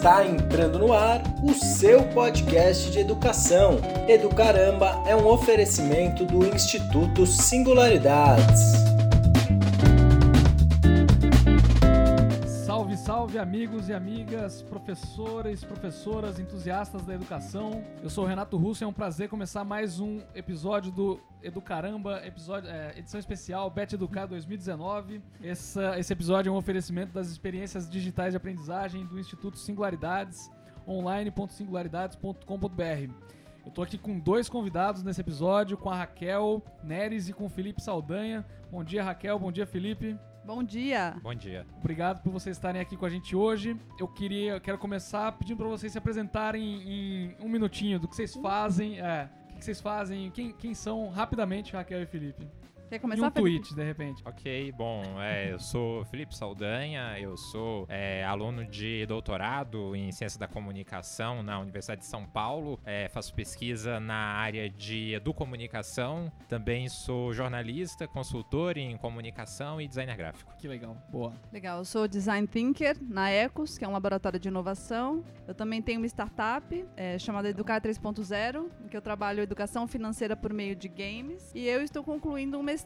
Está entrando no ar o seu podcast de educação. Educaramba é um oferecimento do Instituto Singularidades. Salve, amigos e amigas, professores, professoras, entusiastas da educação. Eu sou o Renato Russo e é um prazer começar mais um episódio do Educaramba, episódio, é, edição especial Bet Educar 2019. Essa, esse episódio é um oferecimento das experiências digitais de aprendizagem do Instituto Singularidades, online.singularidades.com.br. Eu tô aqui com dois convidados nesse episódio, com a Raquel Neres e com o Felipe Saldanha. Bom dia, Raquel. Bom dia, Felipe. Bom dia. Bom dia. Obrigado por vocês estarem aqui com a gente hoje. Eu queria, eu quero começar pedindo para vocês se apresentarem em um minutinho do que vocês fazem, é, o que vocês fazem, quem, quem são rapidamente Raquel e Felipe. Quer E começar, um Felipe? tweet, de repente. Ok, bom, é, eu sou Felipe Saldanha, eu sou é, aluno de doutorado em Ciência da Comunicação na Universidade de São Paulo, é, faço pesquisa na área de educomunicação, também sou jornalista, consultor em comunicação e designer gráfico. Que legal. Boa. Legal, eu sou design thinker na Ecos, que é um laboratório de inovação. Eu também tenho uma startup é, chamada Educar 3.0, em que eu trabalho educação financeira por meio de games. E eu estou concluindo um mestrado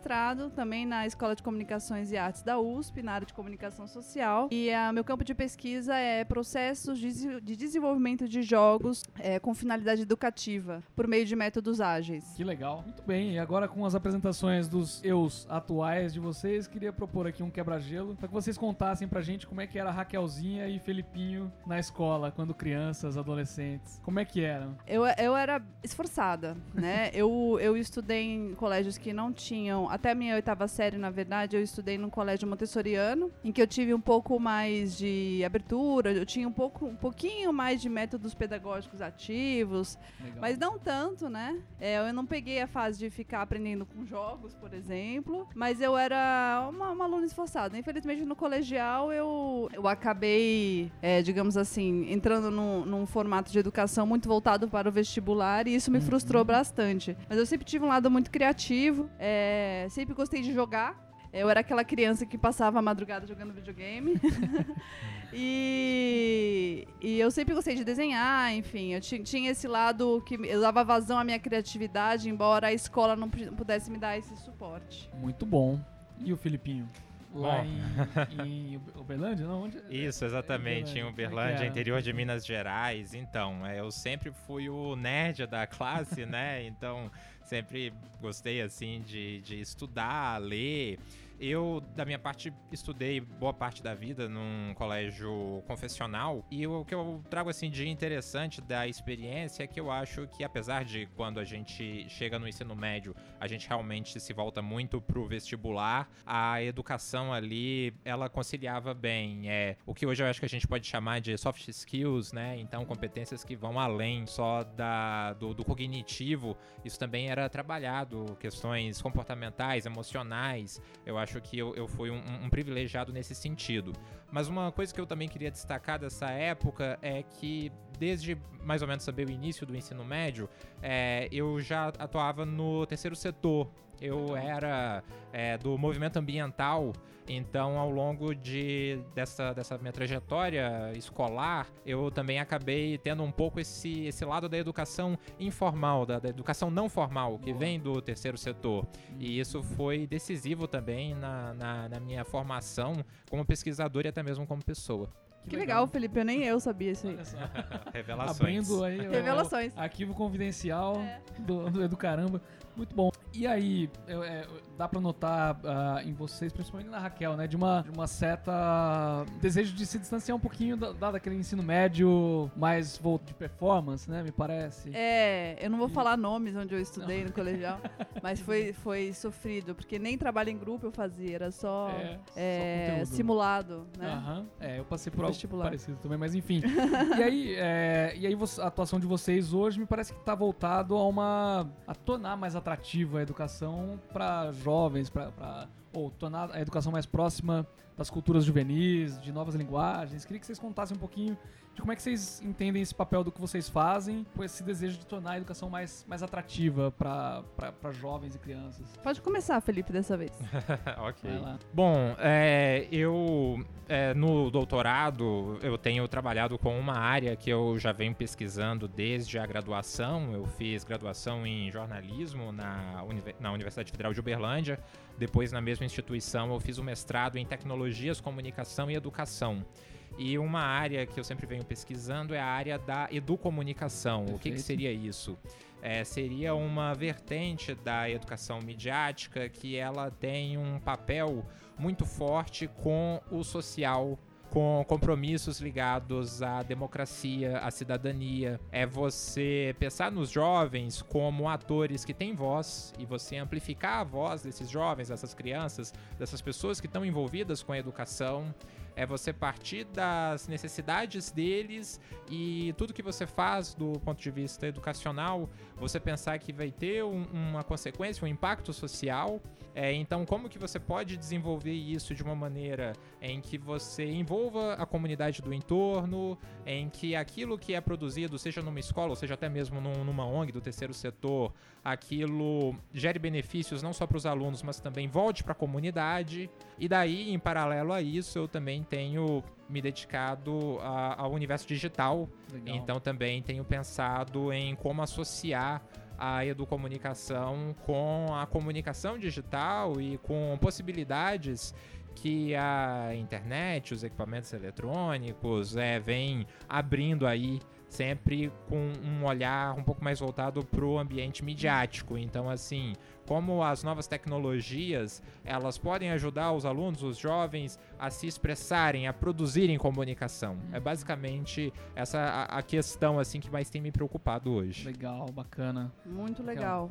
também na Escola de Comunicações e Artes da USP, na área de comunicação social. E o meu campo de pesquisa é processos de, de desenvolvimento de jogos é, com finalidade educativa, por meio de métodos ágeis. Que legal. Muito bem. E agora com as apresentações dos eus atuais de vocês, queria propor aqui um quebra-gelo para que vocês contassem pra gente como é que era a Raquelzinha e Felipinho na escola, quando crianças, adolescentes. Como é que eram? Eu, eu era esforçada, né? eu, eu estudei em colégios que não tinham. Até a minha oitava série, na verdade, eu estudei num colégio montessoriano, em que eu tive um pouco mais de abertura, eu tinha um, pouco, um pouquinho mais de métodos pedagógicos ativos, Legal. mas não tanto, né? É, eu não peguei a fase de ficar aprendendo com jogos, por exemplo, mas eu era uma, uma aluna esforçada. Infelizmente, no colegial, eu, eu acabei, é, digamos assim, entrando num, num formato de educação muito voltado para o vestibular e isso me frustrou bastante. Mas eu sempre tive um lado muito criativo, é, sempre gostei de jogar. Eu era aquela criança que passava a madrugada jogando videogame. e, e eu sempre gostei de desenhar, enfim. Eu ti- tinha esse lado que eu dava vazão à minha criatividade, embora a escola não pu- pudesse me dar esse suporte. Muito bom. E o Filipinho? Lá Bom. em, em Uberlândia? Não, onde? Isso, exatamente, em é que Uberlândia, era? interior de Minas Gerais. Então, é, eu sempre fui o nerd da classe, né? Então, sempre gostei, assim, de, de estudar, ler. Eu, da minha parte, estudei boa parte da vida num colégio confessional. E o que eu trago, assim, de interessante da experiência é que eu acho que, apesar de quando a gente chega no ensino médio, a gente realmente se volta muito pro vestibular, a educação ali, ela conciliava bem. É, o que hoje eu acho que a gente pode chamar de soft skills, né? Então, competências que vão além só da, do, do cognitivo. Isso também era trabalhado, questões comportamentais, emocionais. Eu acho que eu, eu fui um, um privilegiado nesse sentido. Mas uma coisa que eu também queria destacar dessa época é que, desde mais ou menos saber o início do ensino médio, é, eu já atuava no terceiro setor. Eu era é, do movimento ambiental, então ao longo de, dessa, dessa minha trajetória escolar, eu também acabei tendo um pouco esse, esse lado da educação informal, da, da educação não formal, que vem do terceiro setor. E isso foi decisivo também na, na, na minha formação como pesquisador e até mesmo como pessoa. Que, legal, Felipe. Eu nem eu sabia isso aí. Revelações. Abrindo aí Revelações. o arquivo confidencial É. do, do Educaramba. Muito bom. E aí, eu- é, dá pra notar ah, em vocês, principalmente na Raquel, né? De uma, de uma certa desejo de se distanciar um pouquinho da, da- daquele ensino médio mais volto de performance, né? Me parece. É, eu não vou falar nomes onde eu estudei no colegial, mas foi, foi sofrido, porque nem trabalho em grupo eu fazia, era só, É, só é, conteúdo. simulado, né? Aham. É, eu passei por algo parecido também, mas enfim. e aí, é, e aí a atuação de vocês hoje me parece que tá voltado a uma. a tornar mais atrativa a educação para jovens, para ou tornar a educação mais próxima das culturas juvenis, de novas linguagens. Queria que vocês contassem um pouquinho de como é que vocês entendem esse papel do que vocês fazem, com esse desejo de tornar a educação mais, mais atrativa para jovens e crianças. Pode começar, Felipe, dessa vez. ok. Bom, é, eu é, no doutorado eu tenho trabalhado com uma área que eu já venho pesquisando desde a graduação. Eu fiz graduação em jornalismo na, na Universidade Federal de Uberlândia. Depois, na mesma instituição, eu fiz o um mestrado em tecnologias, comunicação e educação. E uma área que eu sempre venho pesquisando é a área da educomunicação. Perfeito. O que, que seria isso? É, seria uma vertente da educação midiática que ela tem um papel muito forte com o social com compromissos ligados à democracia, à cidadania. É você pensar nos jovens como atores que têm voz e você amplificar a voz desses jovens, dessas crianças, dessas pessoas que estão envolvidas com a educação é você partir das necessidades deles e tudo que você faz do ponto de vista educacional, você pensar que vai ter um, uma consequência, um impacto social. É, então, como que você pode desenvolver isso de uma maneira em que você envolva a comunidade do entorno, em que aquilo que é produzido, seja numa escola ou seja até mesmo num, numa ONG do terceiro setor, aquilo gere benefícios não só para os alunos, mas também volte para a comunidade. E daí, em paralelo a isso, eu também tenho me dedicado a, ao universo digital. Legal. Então também tenho pensado em como associar a educomunicação com a comunicação digital e com possibilidades que a internet, os equipamentos eletrônicos é, vem abrindo aí sempre com um olhar um pouco mais voltado para o ambiente midiático. Então, assim, como as novas tecnologias elas podem ajudar os alunos, os jovens, a se expressarem, a produzirem comunicação. É basicamente essa a, a questão assim que mais tem me preocupado hoje. Legal, bacana. Muito legal.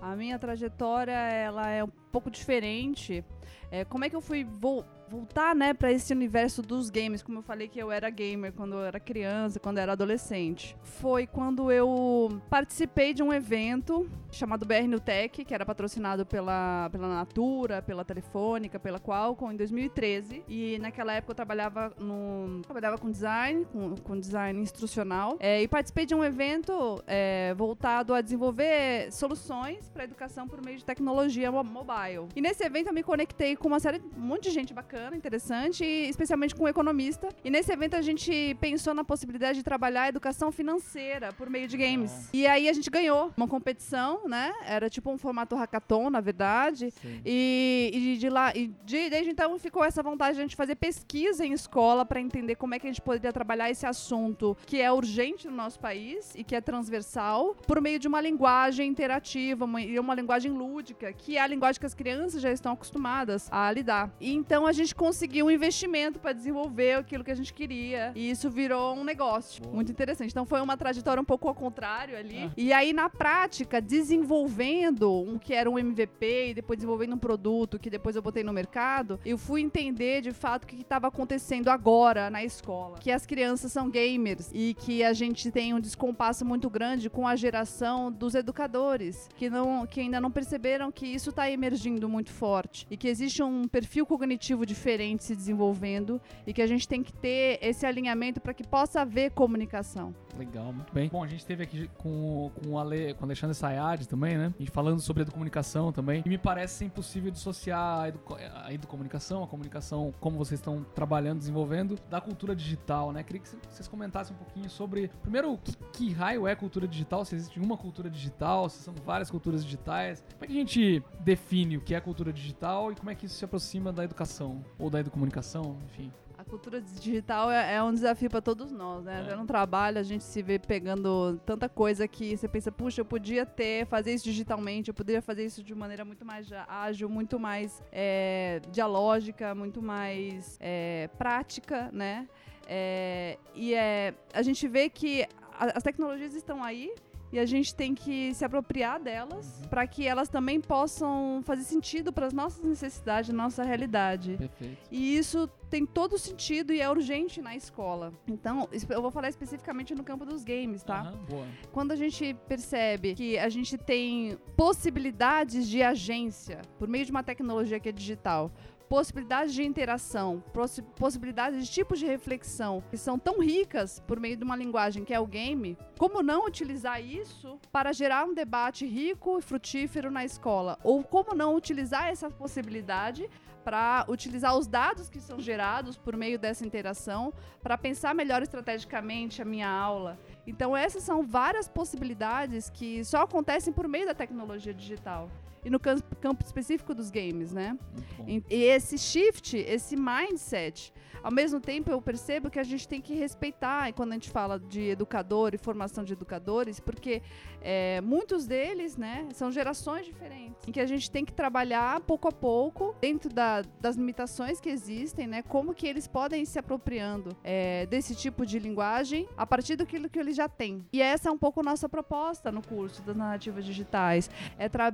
A minha trajetória ela é pouco diferente. É, como é que eu fui vou voltar, né, para esse universo dos games, como eu falei que eu era gamer quando eu era criança, quando eu era adolescente. Foi quando eu participei de um evento chamado BR New Tech, que era patrocinado pela, pela Natura, pela Telefônica, pela Qualcomm, em 2013. E naquela época eu trabalhava, no, trabalhava com design, com, com design instrucional, é, e participei de um evento é, voltado a desenvolver soluções para educação por meio de tecnologia mobile. E nesse evento eu me conectei com uma série, um monte de gente bacana interessante, especialmente com um economista. E nesse evento a gente pensou na possibilidade de trabalhar a educação financeira por meio de games. E aí a gente ganhou uma competição, né? Era tipo um formato hackathon, na verdade. E, e, de lá, e de, desde então ficou essa vontade de a gente fazer pesquisa em escola para entender como é que a gente poderia trabalhar esse assunto que é urgente no nosso país e que é transversal por meio de uma linguagem interativa e uma, uma linguagem lúdica, que é a linguagem que as crianças já estão acostumadas a lidar. E então a gente conseguiu um investimento para desenvolver aquilo que a gente queria. E isso virou um negócio Boa. muito interessante. Então foi uma trajetória um pouco ao contrário ali. Ah. E aí, na prática, desenvolvendo um que era um MVP e depois desenvolvendo um produto que depois eu botei no mercado, eu fui entender de fato o que estava acontecendo agora na escola. Que as crianças são gamers e que a gente tem um descompasso muito grande com a geração dos educadores, que, não, que ainda não perceberam que isso está emergindo muito forte e que existe um perfil cognitivo diferente se desenvolvendo e que a gente tem que ter esse alinhamento para que possa haver comunicação. Legal, muito bem. Bom, a gente esteve aqui com, com, o Ale, com o Alexandre Sayad também, né? Gente falando sobre educomunicação também. E me parece impossível dissociar a, edu a educomunicação, a comunicação, como vocês estão trabalhando, desenvolvendo, da cultura digital, né? Queria que vocês comentassem um pouquinho sobre, primeiro, que, que raio é cultura digital, se existe uma cultura digital, se são várias culturas digitais. Como é que a gente define o que é cultura digital e como é que isso se aproxima da educação ou da educomunicação, enfim? A cultura digital é, é um desafio para todos nós, né? É. Até no trabalho a gente se vê pegando tanta coisa que você pensa, puxa, eu podia ter, fazer isso digitalmente, eu poderia fazer isso de maneira muito mais ágil, muito mais é, dialógica, muito mais é, prática, né? É, e é, a gente vê que as tecnologias estão aí e a gente tem que se apropriar delas para que elas também possam fazer sentido para as nossas necessidades, nossa realidade. Perfeito. E isso tem todo sentido e é urgente na escola. Então, eu vou falar especificamente no campo dos games, tá? Aham, boa. Quando a gente percebe que a gente tem possibilidades de agência por meio de uma tecnologia que é digital, possibilidades de interação, possi- possibilidades de tipos de reflexão que são tão ricas por meio de uma linguagem que é o game, como não utilizar isso para gerar um debate rico e frutífero na escola? Ou como não utilizar essa possibilidade para utilizar os dados que são gerados por meio dessa interação para pensar melhor estrategicamente a minha aula? Então, essas são várias possibilidades que só acontecem por meio da tecnologia digital. E no cam- campo específico dos games, né? E e esse shift, esse mindset, ao mesmo tempo eu percebo que a gente tem que respeitar, quando a gente fala de educador e formação de educadores, porque é, muitos deles, né, são gerações diferentes, em que a gente tem que trabalhar pouco a pouco, dentro da- das limitações que existem, né, como que eles podem ir se apropriando é, desse tipo de linguagem a partir daquilo que eles já têm. E essa é um pouco nossa proposta no curso das narrativas digitais, é tra-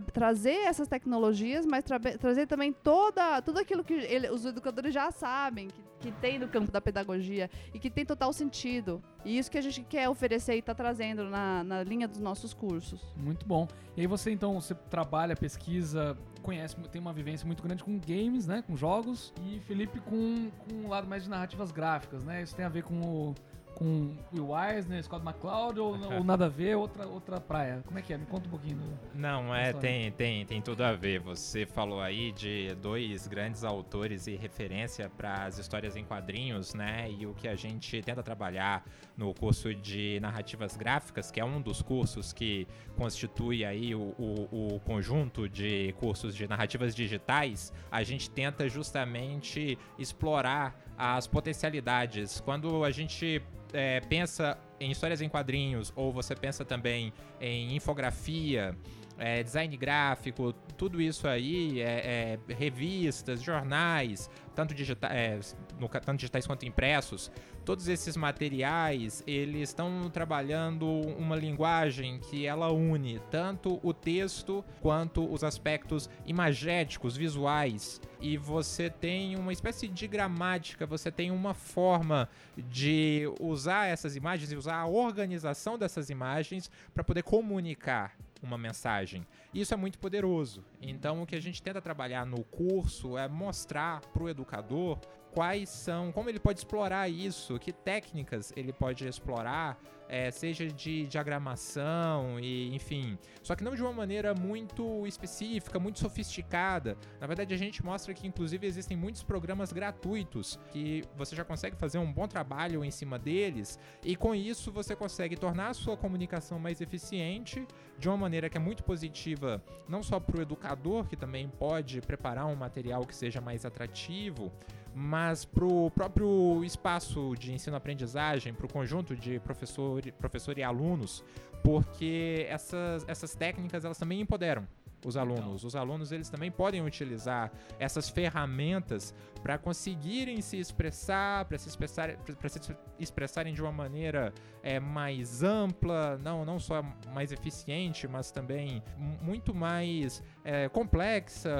trazer essas tecnologias, mas tra- trazer também toda, tudo aquilo que ele- os educadores já sabem, que, que tem no campo da pedagogia e que tem total sentido. E isso que a gente quer oferecer e está trazendo na, na linha dos nossos cursos. Muito bom. E aí você então, você trabalha, pesquisa, conhece, tem uma vivência muito grande com games, né, com jogos, e Felipe com, com um lado mais de narrativas gráficas, né? Isso tem a ver com o com Will Eisner, Scott McCloud ou, ou nada a ver, outra outra praia. Como é que é? Me conta um pouquinho. do- Não, é, tem, tem, tem tudo a ver. Você falou aí de dois grandes autores e referência para as histórias em quadrinhos, né? E o que a gente tenta trabalhar no curso de narrativas gráficas, que é um dos cursos que constitui aí o, o, o conjunto de cursos de narrativas digitais, a gente tenta justamente explorar as potencialidades. Quando a gente é, pensa em histórias em quadrinhos, ou você pensa também em infografia, é, design gráfico, tudo isso aí, é, é, revistas, jornais, tanto, digita é, no tanto digitais quanto impressos, todos esses materiais, eles estão trabalhando uma linguagem que ela une tanto o texto quanto os aspectos imagéticos, visuais. E você tem uma espécie de gramática, você tem uma forma de usar essas imagens e usar a organização dessas imagens para poder comunicar uma mensagem. Isso é muito poderoso. Então, o que a gente tenta trabalhar no curso é mostrar para o educador quais são, como ele pode explorar isso, que técnicas ele pode explorar, é, seja de diagramação e enfim. Só que não de uma maneira muito específica, muito sofisticada. Na verdade, a gente mostra que inclusive existem muitos programas gratuitos que você já consegue fazer um bom trabalho em cima deles e com isso você consegue tornar a sua comunicação mais eficiente de uma maneira que é muito positiva, não só para o educador, que também pode preparar um material que seja mais atrativo, mas para o próprio espaço de ensino-aprendizagem, para o conjunto de professor, professor e alunos, porque essas, essas técnicas elas também empoderam os alunos. Os alunos eles também podem utilizar essas ferramentas para conseguirem se expressar, para se, expressar, pra se expressarem de uma maneira é, mais ampla, não, não só mais eficiente, mas também mu- muito mais é, complexa,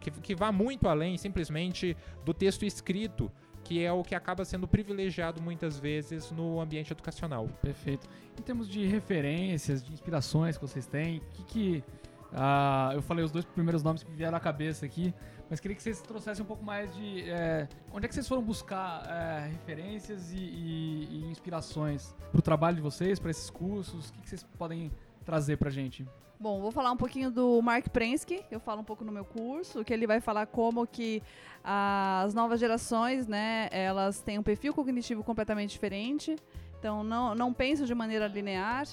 que, que vá muito além simplesmente do texto escrito, que é o que acaba sendo privilegiado muitas vezes no ambiente educacional. Perfeito. Em termos de referências, de inspirações que vocês têm, o que que... ah, eu falei os dois primeiros nomes que me vieram à cabeça aqui, mas queria que vocês trouxessem um pouco mais de... é, onde é que vocês foram buscar é, referências e, e- e inspirações para o trabalho de vocês, para esses cursos? O que, que vocês podem trazer pra gente? Bom, vou falar um pouquinho do Mark Prensky, eu falo um pouco no meu curso, que ele vai falar como que as novas gerações, né, elas têm um perfil cognitivo completamente diferente, então não, não pensam de maneira linear,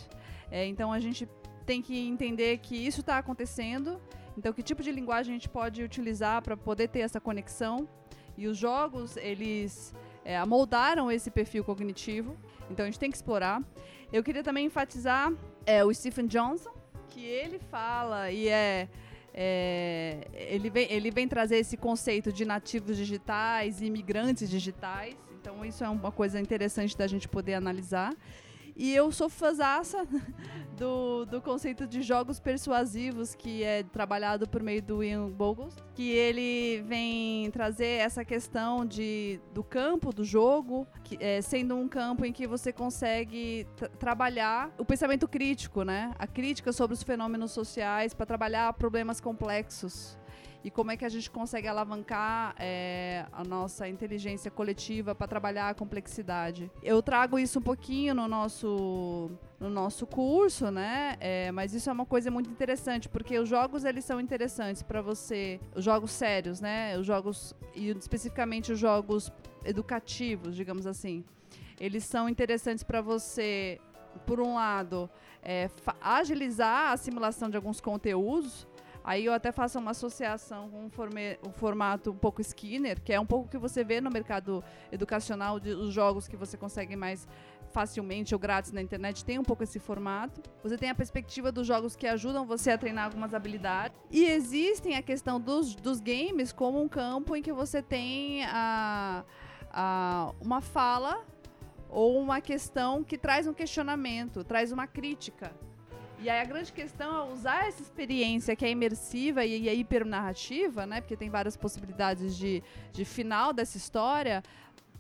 é, então a gente tem que entender que isso está acontecendo, então que tipo de linguagem a gente pode utilizar para poder ter essa conexão, e os jogos, eles é, amoldaram esse perfil cognitivo, então a gente tem que explorar. Eu queria também enfatizar é, o Stephen Johnson, que ele fala e é, é, ele, vem, ele vem trazer esse conceito de nativos digitais e imigrantes digitais. Então isso é uma coisa interessante da gente poder analisar. E eu sou fãzaça do, do conceito de jogos persuasivos que é trabalhado por meio do Ian Bogost, que ele vem trazer essa questão de, do campo do jogo, que, é, sendo um campo em que você consegue trabalhar o pensamento crítico, né? A crítica sobre os fenômenos sociais para trabalhar problemas complexos e como é que a gente consegue alavancar é, a nossa inteligência coletiva para trabalhar a complexidade. Eu trago isso um pouquinho no nosso no nosso curso, né? É, mas isso é uma coisa muito interessante porque os jogos eles são interessantes para você, os jogos sérios, né? Os jogos e especificamente os jogos educativos, digamos assim, eles são interessantes para você, por um lado, é, agilizar a assimilação de alguns conteúdos Aí eu até faço uma associação com um, um formato um pouco Skinner, que é um pouco que você vê no mercado educacional, de, os jogos que você consegue mais facilmente ou grátis na internet tem um pouco esse formato. Você tem a perspectiva dos jogos que ajudam você a treinar algumas habilidades. E existem a questão dos, dos games como um campo em que você tem a, a, uma fala ou uma questão que traz um questionamento, traz uma crítica. E aí a grande questão é usar essa experiência que é imersiva e, e é hipernarrativa, né? Porque tem várias possibilidades de, de final dessa história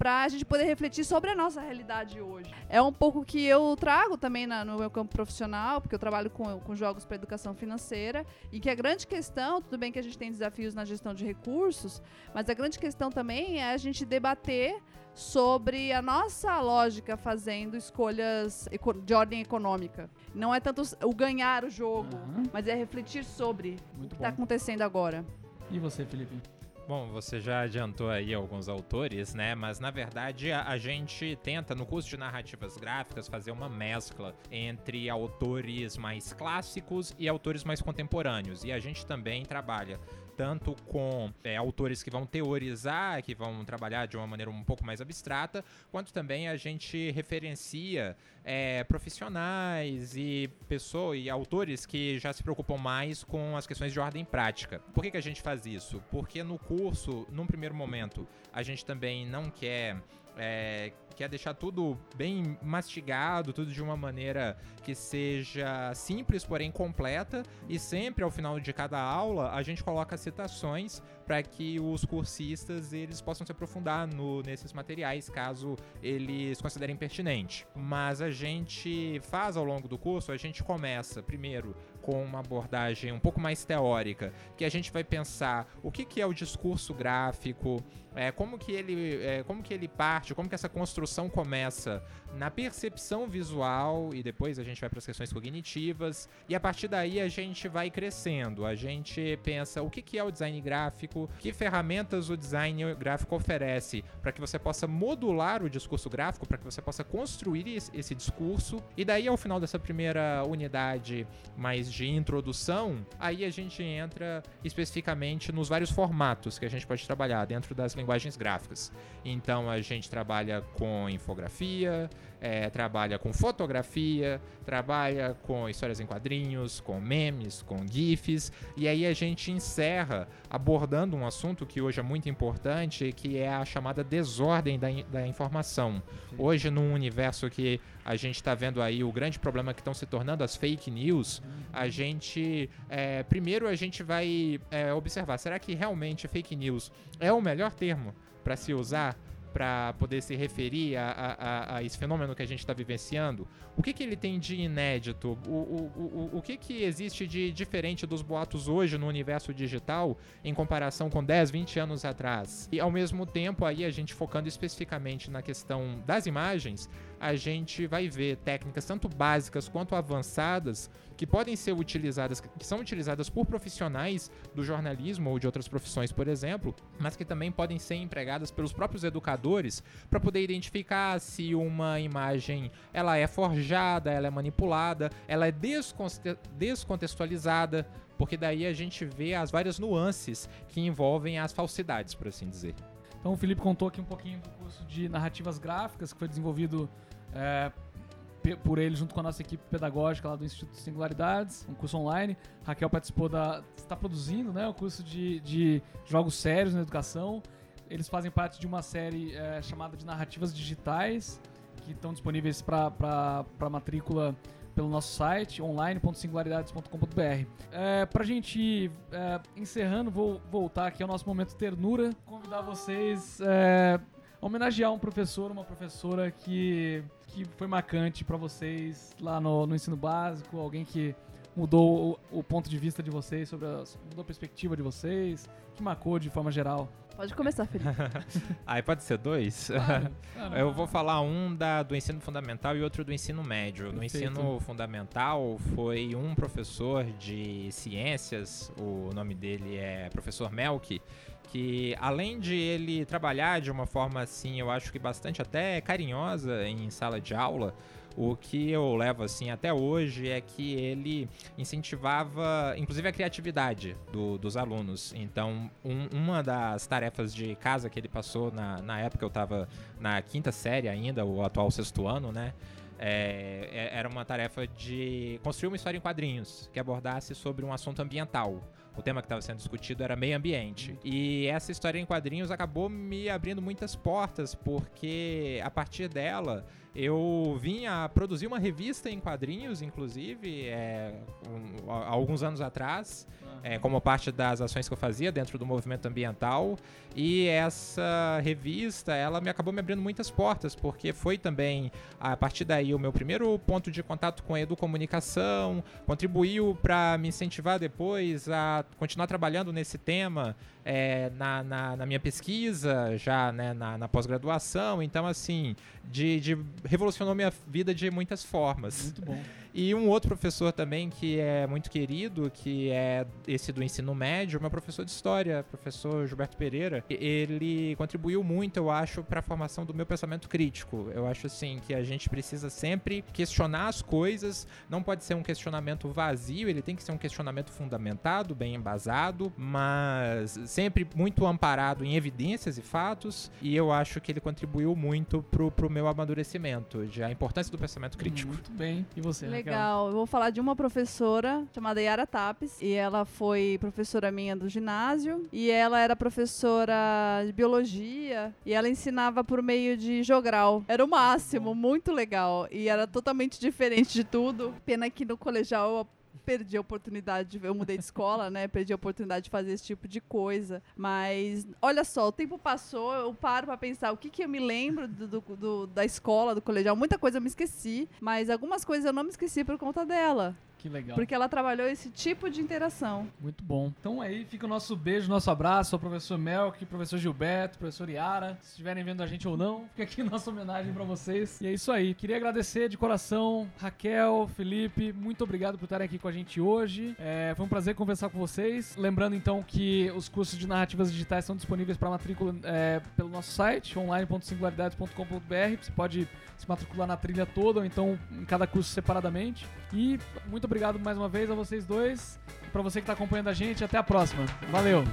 para a gente poder refletir sobre a nossa realidade hoje. É um pouco que eu trago também na, no meu campo profissional, porque eu trabalho com, com jogos para educação financeira, e que a grande questão, tudo bem que a gente tem desafios na gestão de recursos, mas a grande questão também é a gente debater sobre a nossa lógica fazendo escolhas de ordem econômica. Não é tanto o ganhar o jogo, uhum. mas é refletir sobre Muito o que está acontecendo agora. E você, Felipe? Bom, você já adiantou aí alguns autores, né? Mas na verdade a, gente tenta no curso de narrativas gráficas fazer uma mescla entre autores mais clássicos e autores mais contemporâneos. E a gente também trabalha tanto com é, autores que vão teorizar, que vão trabalhar de uma maneira um pouco mais abstrata, quanto também a gente referencia é, profissionais e pessoas e autores que já se preocupam mais com as questões de ordem prática. Por que, que a gente faz isso? Porque no curso, num primeiro momento, a gente também não quer é, quer deixar tudo bem mastigado, tudo de uma maneira que seja simples, porém completa, e sempre ao final de cada aula a gente coloca citações para que os cursistas eles possam se aprofundar no, nesses materiais caso eles considerem pertinente. Mas a gente faz ao longo do curso, a gente começa primeiro com uma abordagem um pouco mais teórica, que a gente vai pensar o que, que é o discurso gráfico, é, como, que ele, é, como que ele parte, como que essa construção começa? Na percepção visual e depois a gente vai para as questões cognitivas e a partir daí a gente vai crescendo, a gente pensa o que, que é o design gráfico, que ferramentas o design gráfico oferece para que você possa modular o discurso gráfico, para que você possa construir esse, discurso. E daí ao final dessa primeira unidade mais de introdução, aí a gente entra especificamente nos vários formatos que a gente pode trabalhar dentro das linguagens gráficas. Então a gente trabalha com infografia, é, trabalha com fotografia, trabalha com histórias em quadrinhos, com memes, com GIFs, e aí a gente encerra abordando um assunto que hoje é muito importante, que é a chamada desordem da, da informação. Hoje, num universo que a gente está vendo aí o grande problema que estão se tornando as fake news, a gente, é, primeiro a gente vai é, observar, será que realmente fake news é o melhor termo para se usar? Para poder se referir a, a, a, esse fenômeno que a gente está vivenciando? O que, que ele tem de inédito? O, o, o, o que, que existe de diferente dos boatos hoje no universo digital em comparação com 10, 20 anos atrás? E ao mesmo tempo, aí a gente focando especificamente na questão das imagens, a gente vai ver técnicas tanto básicas quanto avançadas que podem ser utilizadas, que são utilizadas por profissionais do jornalismo ou de outras profissões, por exemplo, mas que também podem ser empregadas pelos próprios educadores para poder identificar se uma imagem ela é forjada, ela é manipulada, ela é descontextualizada, porque daí a gente vê as várias nuances que envolvem as falsidades, por assim dizer. Então o Felipe contou aqui um pouquinho do curso de narrativas gráficas que foi desenvolvido é, por ele junto com a nossa equipe pedagógica lá do Instituto de Singularidades, um curso online. Raquel participou da. está produzindo, né? O curso de, de jogos sérios na educação. Eles fazem parte de uma série é, chamada de Narrativas Digitais. que estão disponíveis para matrícula pelo nosso site online.singularidades.com.br. É, pra gente é, encerrando, vou voltar aqui ao nosso momento ternura, convidar vocês é, a homenagear um professor, uma professora que, que foi marcante para vocês lá no, no ensino básico, alguém que mudou o, o, ponto de vista de vocês, sobre a, mudou a perspectiva de vocês, que marcou de forma geral. Pode começar, Felipe. Aí pode ser dois? Claro, claro. Eu vou falar um da, do ensino fundamental e outro do ensino médio. No ensino fundamental foi um professor de ciências, o nome dele é professor Melk, que além de ele trabalhar de uma forma assim, eu acho que bastante até carinhosa em sala de aula, o que eu levo assim até hoje é que ele incentivava, inclusive, a criatividade do, dos alunos. Então, um, uma das tarefas de casa que ele passou na, na época eu estava na quinta série ainda, o atual sexto ano, né? É, é, era uma tarefa de construir uma história em quadrinhos que abordasse sobre um assunto ambiental. O tema que estava sendo discutido era meio ambiente. E essa história em quadrinhos acabou me abrindo muitas portas, porque a partir dela eu vim a produzir uma revista em quadrinhos, inclusive, é, um, alguns anos atrás, é, como parte das ações que eu fazia dentro do movimento ambiental. E essa revista, ela me acabou me abrindo muitas portas, porque foi também, a partir daí, o meu primeiro ponto de contato com a educomunicação, contribuiu para me incentivar depois a continuar trabalhando nesse tema é, na, na, na, minha pesquisa, já né, na, na pós-graduação. Então, assim, de, de, revolucionou minha vida de muitas formas. Muito bom. E um outro professor também que é muito querido, que é esse do ensino médio, meu professor de história, professor Gilberto Pereira, ele contribuiu muito, eu acho, para a formação do meu pensamento crítico. Eu acho assim que a gente precisa sempre questionar as coisas, não pode ser um questionamento vazio, ele tem que ser um questionamento fundamentado, bem embasado, mas sempre muito amparado em evidências e fatos, e eu acho que ele contribuiu muito pro, pro meu amadurecimento, de a importância do pensamento crítico. Muito bem. E você, Legal. Eu vou falar de uma professora chamada Yara Tapes. E ela foi professora minha do ginásio. E ela era professora de biologia. E ela ensinava por meio de jogral. Era o máximo, muito legal. E era totalmente diferente de tudo. Pena que no colegial eu perdi a oportunidade de eu mudei de escola, né? Perdi a oportunidade de fazer esse tipo de coisa. Mas olha só, o tempo passou, eu paro para pensar o que, que eu me lembro do, do, do, da escola, do colegial. Muita coisa eu me esqueci, mas algumas coisas eu não me esqueci por conta dela. Que legal. Porque ela trabalhou esse tipo de interação. Muito bom. Então aí fica o nosso beijo, nosso abraço ao professor Melk, professor Gilberto, professor Iara. Se estiverem vendo a gente ou não, fica aqui nossa homenagem para vocês. E é isso aí. Queria agradecer de coração, Raquel, Felipe, muito obrigado por estarem aqui com a gente hoje. É, foi um prazer conversar com vocês. Lembrando então que os cursos de narrativas digitais são disponíveis para matrícula é, pelo nosso site, online.singularidades.com.br. Você pode se matricular na trilha toda ou então em cada curso separadamente. E muito obrigado mais uma vez a vocês dois. Para você que está acompanhando a gente, até a próxima. Valeu!